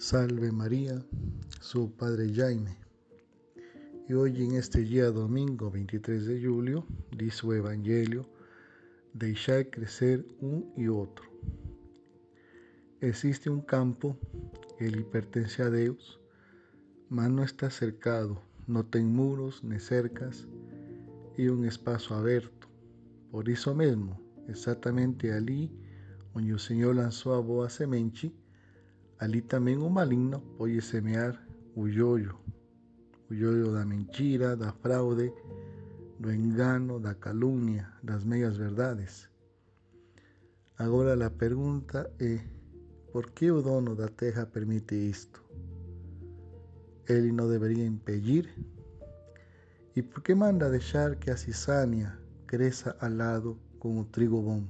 Salve María, su Padre Jaime. Y hoy en este día domingo 23 de julio, dice su Evangelio, dejar crecer un y otro. Existe un campo, ele pertence a Deus, mas não está cercado, não tem muros nem cercas e um espaço aberto. Por isso mesmo, exatamente ali onde o Senhor lançou a boa semente, ali também o maligno pode semear o joio, o joio da mentira, da fraude, do engano, da calúnia, das meias verdades. Agora a pergunta é: por que o dono da terra permite isto? Ele não deveria impedir? E por que manda deixar que a cizaña cresça ao lado com o trigo bom?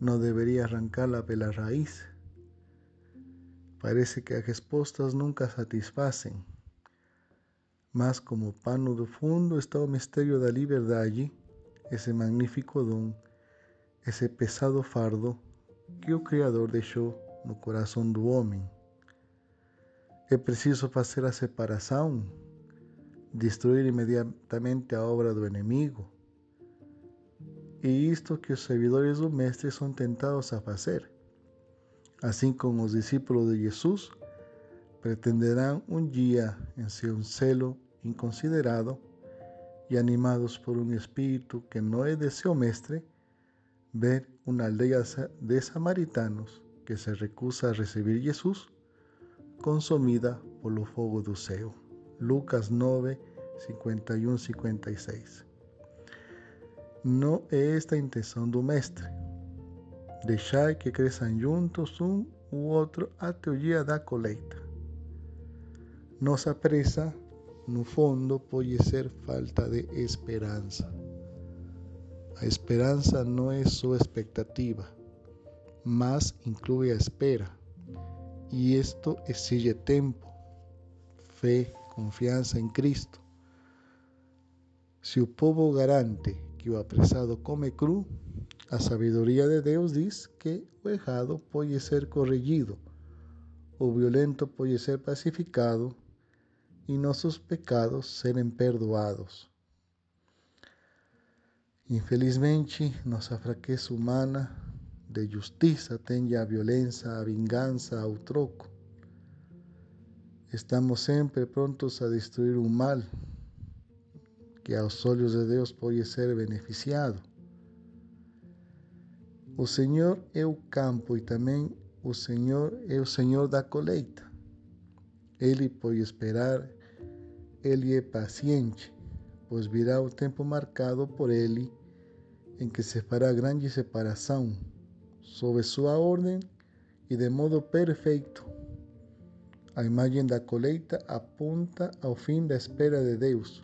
Não deveria arrancá-la pela raiz? Parece que as respostas nunca satisfazem. Mas como pano do fundo está o mistério da liberdade, esse magnífico dom, esse pesado fardo que o Criador deixou no coração do homem. É preciso fazer a separação, destruir imediatamente a obra do inimigo. E isto que os servidores do Mestre são tentados a fazer. Assim como os discípulos de Jesus pretenderão um dia, em seu celo inconsiderado e animados por um espírito que não é de seu mestre, ver uma aldeia de samaritanos que se recusa a recibir Jesus consumida pelo fogo do céu. Lucas 9, 51, 56. Não é esta intenção do Mestre Deixai que cresçam juntos um o outro até o dia da colheita. Nossa pressa, no fundo, pode ser falta de esperança. A esperança não é só expectativa, mas inclui a espera. E isto exige tempo, fé, confiança em Cristo. Se o povo garante que o apressado come cru, a sabedoria de Deus diz que o errado pode ser corrigido, o violento pode ser pacificado e nossos pecados serem perdoados. Infelizmente, nossa fraqueza humana de justiça tende a violência, a vingança, ao troco. Estamos sempre prontos a destruir o mal que aos olhos de Deus pode ser beneficiado. O Senhor é o campo e também o Senhor é o Senhor da colheita. Ele pode esperar, ele é paciente, pois virá o tempo marcado por ele em que se fará grande separação sob sua ordem e de modo perfeito. A imagem da colheita aponta ao fim da espera de Deus,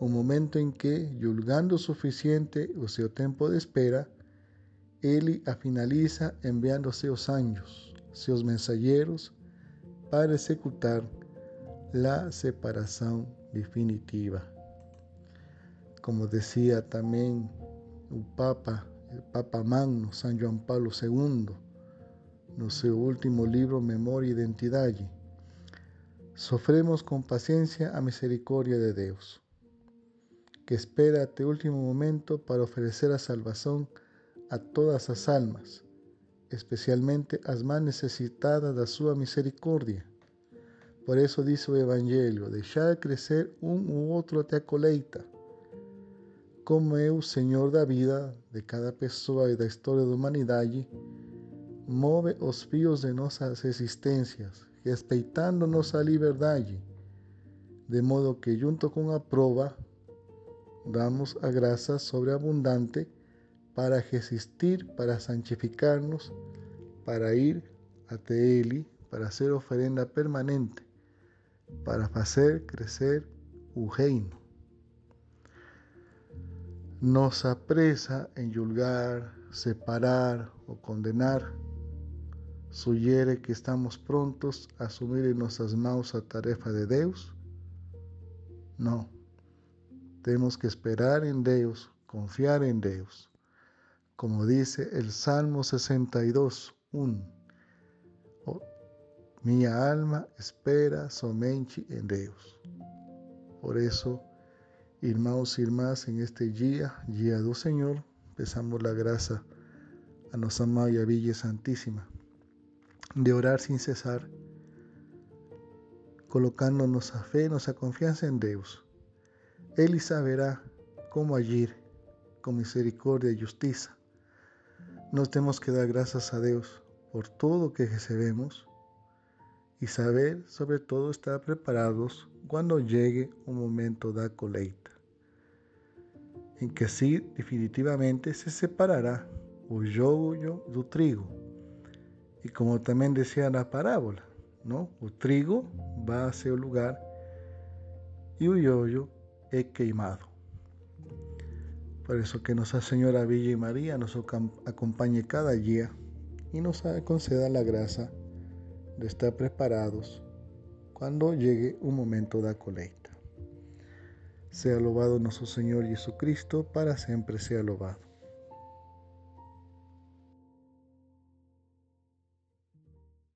o momento em que, julgando suficiente o seu tempo de espera, a finaliza enviando seus anjos, seus mensageiros, para executar a separação definitiva. Como dizia também o Papa, o Papa Magno, São João Paulo II, no seu último livro Memória e Identidade, sofremos com paciência a misericórdia de Deus, que espera até o último momento para oferecer a salvação a todas as almas, especialmente as mais necessitadas da sua misericórdia. Por isso diz o Evangelho: deixar crescer um ou outro até a colheita. Como é o Senhor da vida de cada pessoa e da história da humanidade, move os fios de nossas existências, respeitando nossa liberdade, de modo que, junto com a prova, damos a graça sobreabundante para resistir, para santificarnos, para ir até Ele, para ser oferenda permanente, para fazer crescer o reino. Nossa pressa em julgar, separar ou condenar sugere que estamos prontos a assumir em nossas mãos a tarefa de Deus? Não. Temos que esperar em Deus, confiar em Deus como dice el Salmo 62, 1. Minha alma espera somente em Deus. Por isso, irmãos e irmãs, em este dia, dia do Senhor, peçamos a graça a nossa amada a Virgem Santíssima de orar sem cessar, colocando nossa fé e nossa confiança em Deus. Ele saberá como agir com misericórdia e justiça. Nós temos que dar graças a Deus por tudo que recebemos e saber, sobre todo, estar preparados quando chegue o momento da colheita, em que assim definitivamente se separará o joio do trigo. E como também dizia na parábola, não? o trigo vai a seu lugar e o joio é queimado. Por isso que Nossa Senhora Virgem Maria nos acompanhe cada dia e nos conceda a graça de estar preparados quando llegue o momento da colheita. Sea louvado nosso Senhor Jesus Cristo, para sempre sea louvado.